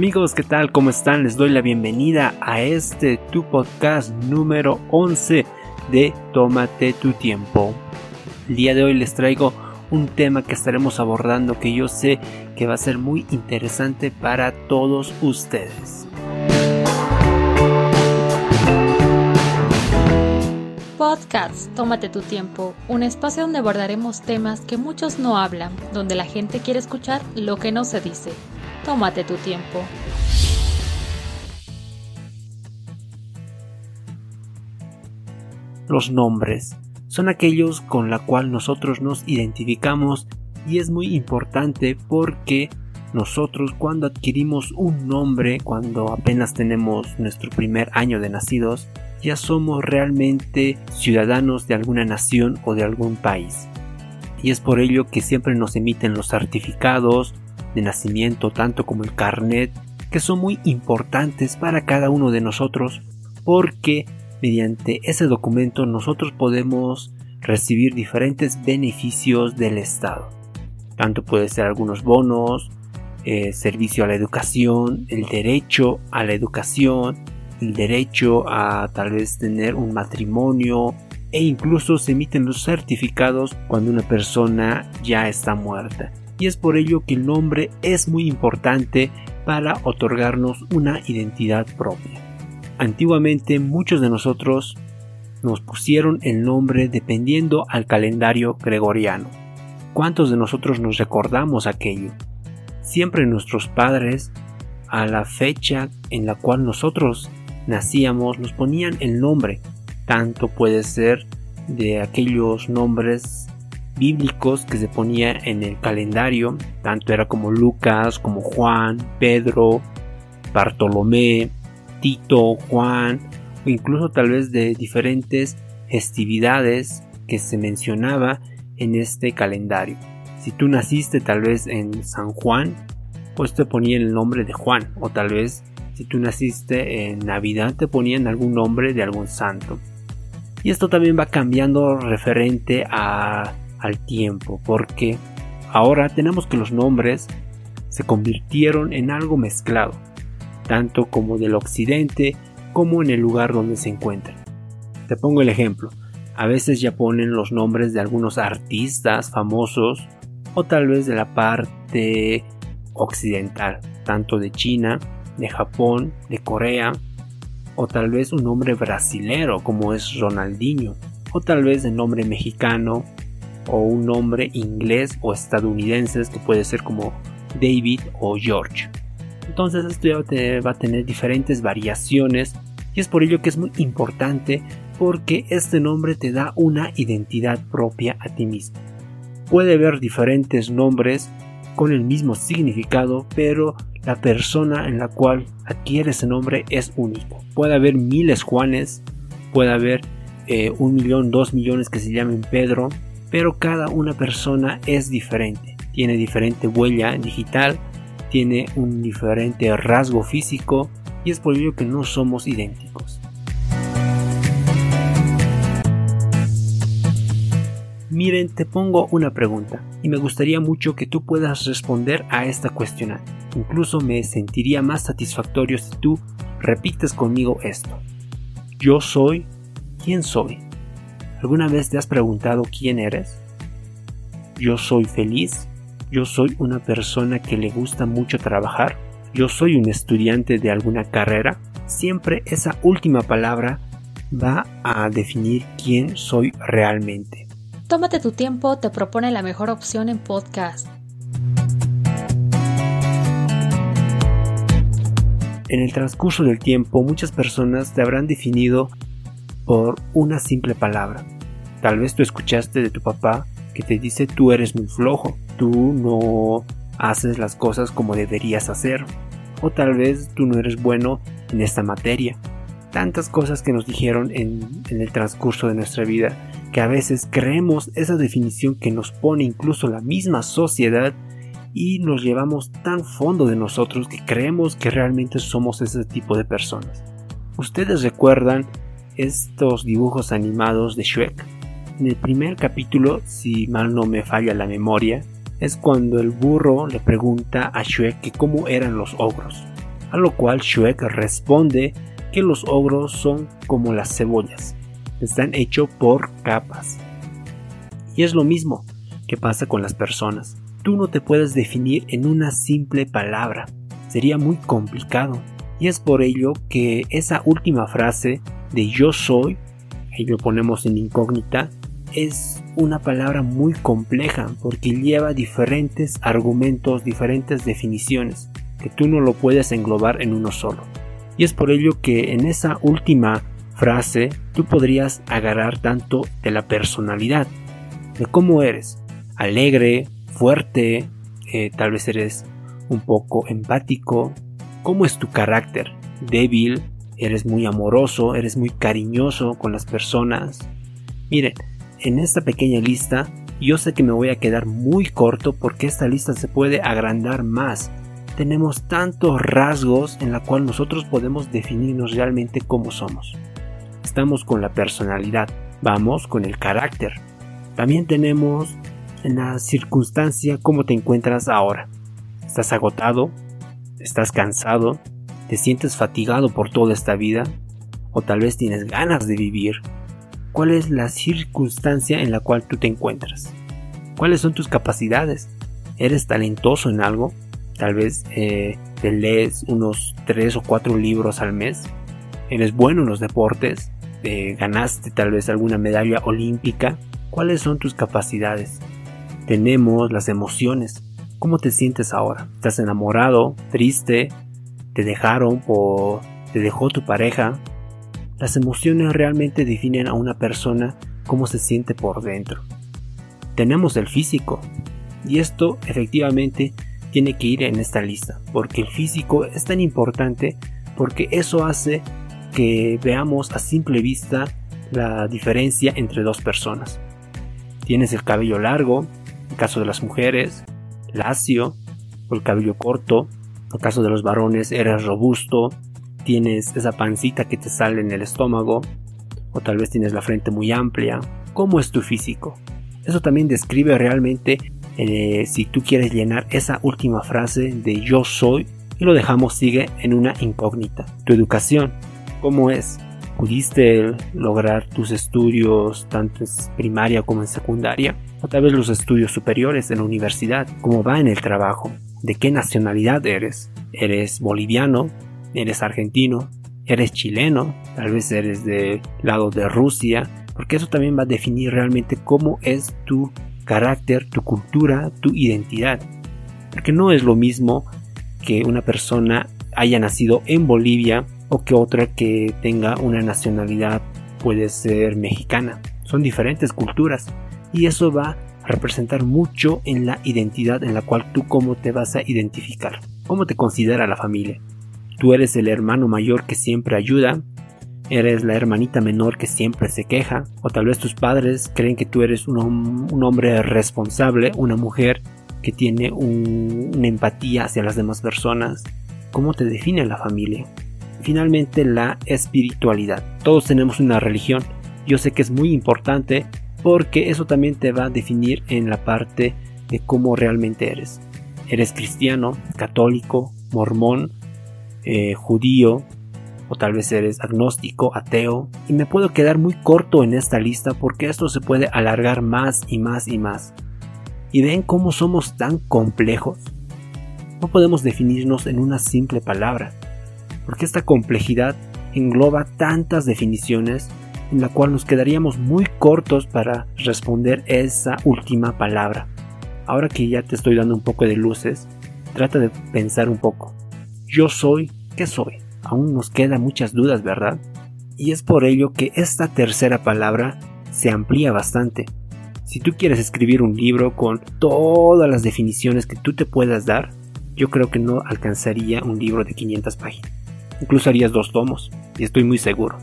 amigos, ¿qué tal? ¿Cómo están? Les doy la bienvenida a este tu podcast número 11 de Tómate tu tiempo. El día de hoy les traigo un tema que estaremos abordando que yo sé que va a ser muy interesante para todos ustedes. Podcast Tómate tu tiempo, un espacio donde abordaremos temas que muchos no hablan, donde la gente quiere escuchar lo que no se dice. Tómate tu tiempo. Los nombres son aquellos con la cual nosotros nos identificamos y es muy importante porque nosotros cuando adquirimos un nombre, cuando apenas tenemos nuestro primer año de nacidos, ya somos realmente ciudadanos de alguna nación o de algún país. Y es por ello que siempre nos emiten los certificados, de nacimiento, tanto como el carnet, que son muy importantes para cada uno de nosotros porque mediante ese documento nosotros podemos recibir diferentes beneficios del Estado. Tanto puede ser algunos bonos, eh, servicio a la educación, el derecho a la educación, el derecho a tal vez tener un matrimonio e incluso se emiten los certificados cuando una persona ya está muerta y es por ello que el nombre es muy importante para otorgarnos una identidad propia. Antiguamente muchos de nosotros nos pusieron el nombre dependiendo al calendario gregoriano. ¿Cuántos de nosotros nos recordamos aquello? Siempre nuestros padres, a la fecha en la cual nosotros nacíamos, nos ponían el nombre. Tanto puede ser de aquellos nombres bíblicos que se ponía en el calendario, tanto era como Lucas, como Juan, Pedro, Bartolomé, Tito, Juan, o incluso tal vez de diferentes festividades que se mencionaba en este calendario. Si tú naciste tal vez en San Juan, pues te ponían el nombre de Juan, o tal vez si tú naciste en Navidad te ponían algún nombre de algún santo. Y esto también va cambiando referente a al tiempo, porque ahora tenemos que los nombres se convirtieron en algo mezclado, tanto como del occidente como en el lugar donde se encuentran. Te pongo el ejemplo, a veces ya ponen los nombres de algunos artistas famosos o tal vez de la parte occidental, tanto de China, de Japón, de Corea, o tal vez un nombre brasilero como es Ronaldinho, o tal vez el nombre mexicano o un nombre inglés o estadounidense que puede ser como David o George. Entonces esto ya va a tener diferentes variaciones y es por ello que es muy importante porque este nombre te da una identidad propia a ti mismo. Puede haber diferentes nombres con el mismo significado, pero la persona en la cual adquiere ese nombre es único. Puede haber miles Juanes, puede haber eh, un millón, dos millones que se llamen Pedro, pero cada una persona es diferente, tiene diferente huella digital, tiene un diferente rasgo físico y es por ello que no somos idénticos. Miren, te pongo una pregunta y me gustaría mucho que tú puedas responder a esta cuestión. Incluso me sentiría más satisfactorio si tú repites conmigo esto. Yo soy quién soy. ¿Alguna vez te has preguntado quién eres? Yo soy feliz. Yo soy una persona que le gusta mucho trabajar. Yo soy un estudiante de alguna carrera. Siempre esa última palabra va a definir quién soy realmente. Tómate tu tiempo, te propone la mejor opción en podcast. En el transcurso del tiempo muchas personas te habrán definido por una simple palabra. Tal vez tú escuchaste de tu papá que te dice tú eres muy flojo, tú no haces las cosas como deberías hacer, o tal vez tú no eres bueno en esta materia. Tantas cosas que nos dijeron en, el transcurso de nuestra vida que a veces creemos esa definición que nos pone incluso la misma sociedad y nos llevamos tan fondo de nosotros que creemos que realmente somos ese tipo de personas. ¿Ustedes recuerdan estos dibujos animados de Shrek? En el primer capítulo, si mal no me falla la memoria, es cuando el burro le pregunta a Shrek que cómo eran los ogros, a lo cual Shrek responde que los ogros son como las cebollas, están hechos por capas. Y es lo mismo que pasa con las personas. Tú no te puedes definir en una simple palabra, sería muy complicado. Y es por ello que esa última frase de yo soy, ahí lo ponemos en incógnita, es una palabra muy compleja porque lleva diferentes argumentos, diferentes definiciones, que tú no lo puedes englobar en uno solo. Y es por ello que en esa última frase tú podrías agarrar tanto de la personalidad, de cómo eres, alegre, fuerte, eh, tal vez eres un poco empático, cómo es tu carácter, débil, eres muy amoroso, eres muy cariñoso con las personas. Miren, en esta pequeña lista yo sé que me voy a quedar muy corto porque esta lista se puede agrandar más. Tenemos tantos rasgos en la cual nosotros podemos definirnos realmente cómo somos. Estamos con la personalidad, vamos con el carácter. También tenemos en la circunstancia cómo te encuentras ahora. ¿Estás agotado? ¿Estás cansado? ¿Te sientes fatigado por toda esta vida? ¿O tal vez tienes ganas de vivir? Cuál es la circunstancia en la cual tú te encuentras. ¿Cuáles son tus capacidades? ¿Eres talentoso en algo? Tal vez eh, te lees unos 3 o 4 libros al mes. ¿Eres bueno en los deportes? Eh, ¿Ganaste tal vez alguna medalla olímpica? ¿Cuáles son tus capacidades? Tenemos las emociones. ¿Cómo te sientes ahora? ¿Estás enamorado? ¿Triste? ¿Te dejaron o te dejó tu pareja? Las emociones realmente definen a una persona cómo se siente por dentro. Tenemos el físico, y esto efectivamente tiene que ir en esta lista, porque el físico es tan importante porque eso hace que veamos a simple vista la diferencia entre dos personas. Tienes el cabello largo, en caso de las mujeres, lacio, o el cabello corto, en caso de los varones eres robusto, tienes esa pancita que te sale en el estómago, o tal vez tienes la frente muy amplia. ¿Cómo es tu físico? Eso también describe realmente eh, si tú quieres llenar esa última frase de yo soy y lo dejamos sigue en una incógnita. Tu educación, ¿cómo es? ¿Pudiste lograr tus estudios tanto en primaria como en secundaria? O tal vez los estudios superiores en la universidad. ¿Cómo va en el trabajo? ¿De qué nacionalidad eres? ¿Eres boliviano? Eres argentino, eres chileno, tal vez eres del lado de Rusia, porque eso también va a definir realmente cómo es tu carácter, tu cultura, tu identidad. Porque no es lo mismo que una persona haya nacido en Bolivia o que otra que tenga una nacionalidad puede ser mexicana. Son diferentes culturas y eso va a representar mucho en la identidad en la cual tú cómo te vas a identificar, cómo te considera la familia. Tú eres el hermano mayor que siempre ayuda, eres la hermanita menor que siempre se queja, o tal vez tus padres creen que tú eres un, hombre responsable, una mujer que tiene una empatía hacia las demás personas. ¿Cómo te define la familia? Finalmente, la espiritualidad. Todos tenemos una religión. Yo sé que es muy importante porque eso también te va a definir en la parte de cómo realmente eres. ¿Eres cristiano, católico, mormón eh, judío, o tal vez eres agnóstico, ateo, y me puedo quedar muy corto en esta lista porque esto se puede alargar más y más y más. ¿Y ven cómo somos tan complejos? No podemos definirnos en una simple palabra, porque esta complejidad engloba tantas definiciones en la cual nos quedaríamos muy cortos para responder esa última palabra. Ahora que ya te estoy dando un poco de luces, trata de pensar un poco. Yo soy, ¿qué soy? Aún nos quedan muchas dudas, ¿verdad? Y es por ello que esta tercera palabra se amplía bastante. Si tú quieres escribir un libro con todas las definiciones que tú te puedas dar, yo creo que no alcanzaría un libro de 500 páginas. Incluso harías dos tomos, y estoy muy seguro.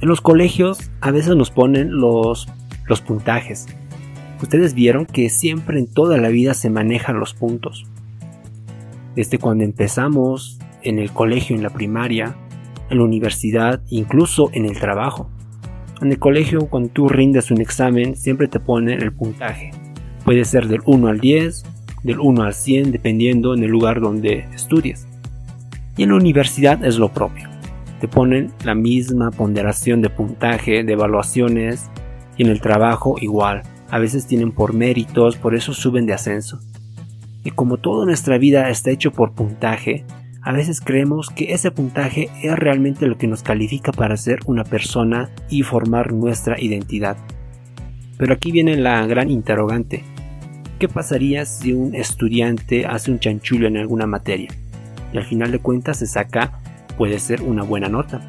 En los colegios a veces nos ponen los, los puntajes. Ustedes vieron que siempre en toda la vida se manejan los puntos. Desde cuando empezamos en el colegio, en la primaria, en la universidad, incluso en el trabajo. En el colegio, cuando tú rindes un examen, siempre te ponen el puntaje. Puede ser del 1 al 10, del 1 al 100, dependiendo en el lugar donde estudies. Y en la universidad es lo propio. Te ponen la misma ponderación de puntaje, de evaluaciones, y en el trabajo igual. A veces tienen por méritos, por eso suben de ascenso. Y como toda nuestra vida está hecho por puntaje, a veces creemos que ese puntaje es realmente lo que nos califica para ser una persona y formar nuestra identidad. Pero aquí viene la gran interrogante. ¿Qué pasaría si un estudiante hace un chanchullo en alguna materia? Y al final de cuentas se saca, puede ser una buena nota.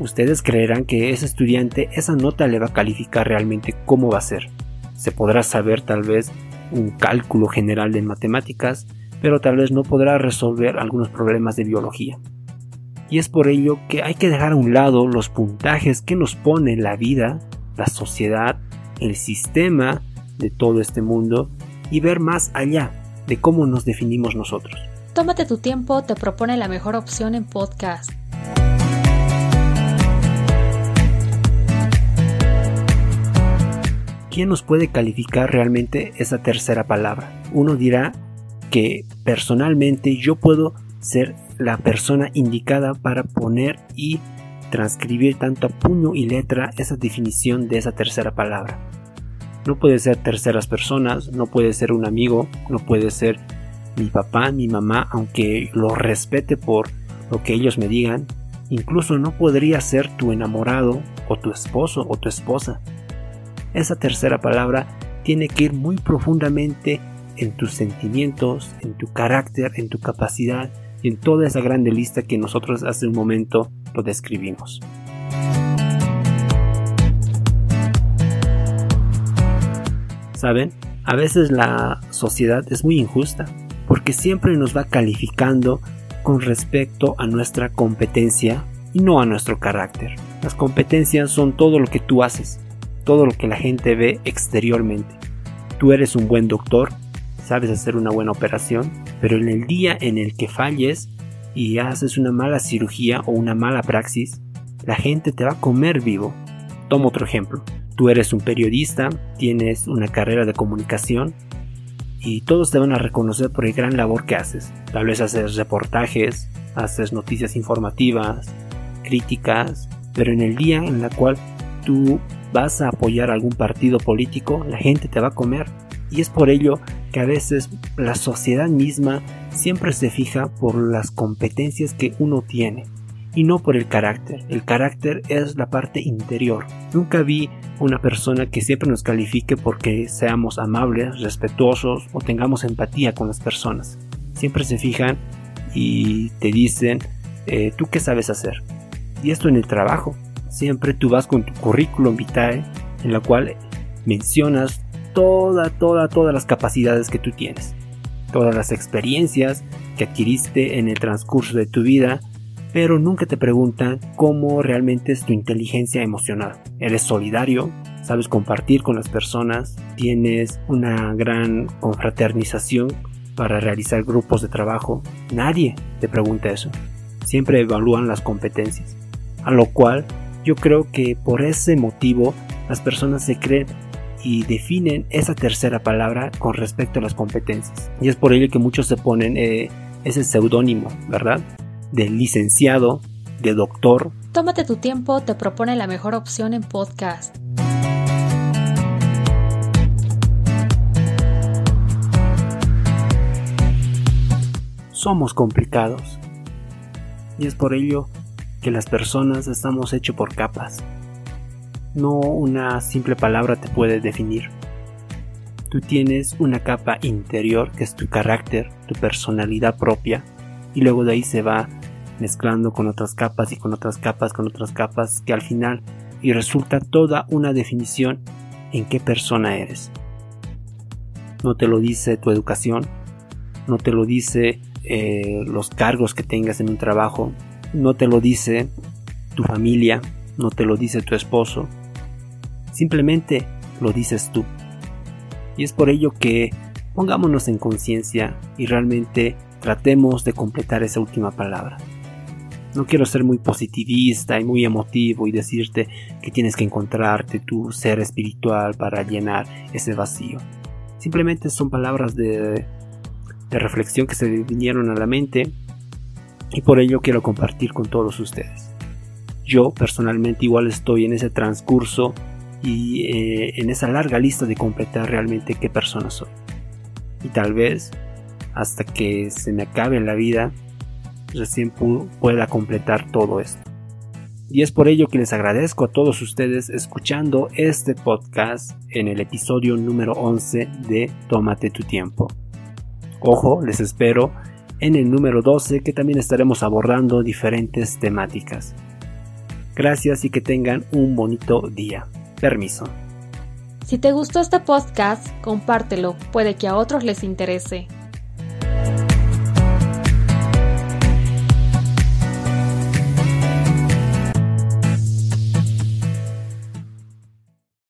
Ustedes creerán que ese estudiante esa nota le va a calificar realmente cómo va a ser. Se podrá saber tal vez un cálculo general de matemáticas, pero tal vez no podrá resolver algunos problemas de biología. Y es por ello que hay que dejar a un lado los puntajes que nos pone la vida, la sociedad, el sistema de todo este mundo y ver más allá de cómo nos definimos nosotros. Tómate tu tiempo, te propone la mejor opción en podcast. ¿Quién nos puede calificar realmente esa tercera palabra? Uno dirá que personalmente yo puedo ser la persona indicada para poner y transcribir tanto a puño y letra esa definición de esa tercera palabra. No puede ser terceras personas, no puede ser un amigo, no puede ser mi papá, mi mamá, aunque lo respete por lo que ellos me digan. Incluso no podría ser tu enamorado o tu esposo o tu esposa. Esa tercera palabra tiene que ir muy profundamente en tus sentimientos, en tu carácter, en tu capacidad y en toda esa grande lista que nosotros hace un momento lo describimos. ¿Saben? A veces la sociedad es muy injusta porque siempre nos va calificando con respecto a nuestra competencia y no a nuestro carácter. Las competencias son todo lo que tú haces, todo lo que la gente ve exteriormente. Tú eres un buen doctor, sabes hacer una buena operación, pero en el día en el que falles y haces una mala cirugía o una mala praxis, la gente te va a comer vivo. Toma otro ejemplo. Tú eres un periodista, tienes una carrera de comunicación y todos te van a reconocer por el gran labor que haces. Tal vez haces reportajes, haces noticias informativas, críticas, pero en el día en el cual tú vas a apoyar algún partido político, la gente te va a comer. Y es por ello que a veces la sociedad misma siempre se fija por las competencias que uno tiene y no por el carácter. El carácter es la parte interior. Nunca vi una persona que siempre nos califique porque seamos amables, respetuosos o tengamos empatía con las personas. Siempre se fijan y te dicen, eh, ¿tú qué sabes hacer? Y esto en el trabajo. Siempre tú vas con tu currículum vitae en la cual mencionas toda, toda, todas las capacidades que tú tienes, todas las experiencias que adquiriste en el transcurso de tu vida, pero nunca te preguntan cómo realmente es tu inteligencia emocional. ¿Eres solidario? ¿Sabes compartir con las personas? ¿Tienes una gran confraternización para realizar grupos de trabajo? Nadie te pregunta eso. Siempre evalúan las competencias. A lo cual yo creo que por ese motivo las personas se creen y definen esa tercera palabra con respecto a las competencias. Y es por ello que muchos se ponen eh, ese seudónimo, ¿verdad? De licenciado, de doctor. Tómate tu tiempo, te propone la mejor opción en podcast. Somos complicados. Y es por ello que las personas estamos hechos por capas no una simple palabra te puede definir. Tú tienes una capa interior que es tu carácter, tu personalidad propia, y luego de ahí se va mezclando con otras capas y con otras capas, con otras capas, que al final y resulta toda una definición en qué persona eres. No te lo dice tu educación, no te lo dice eh, los cargos que tengas en un trabajo, no te lo dice tu familia, no te lo dice tu esposo, simplemente lo dices tú. Y es por ello que pongámonos en conciencia y realmente tratemos de completar esa última palabra. No quiero ser muy positivista y muy emotivo y decirte que tienes que encontrarte tu ser espiritual para llenar ese vacío. Simplemente son palabras de, reflexión que se vinieron a la mente y por ello quiero compartir con todos ustedes. Yo personalmente igual estoy en ese transcurso y eh, en esa larga lista de completar realmente qué persona soy. Y tal vez hasta que se me acabe la vida recién pueda completar todo esto. Y es por ello que les agradezco a todos ustedes escuchando este podcast en el episodio número 11 de Tómate tu tiempo. Ojo, les espero en el número 12 que también estaremos abordando diferentes temáticas. Gracias y que tengan un bonito día. Permiso. Si te gustó este podcast, compártelo, puede que a otros les interese.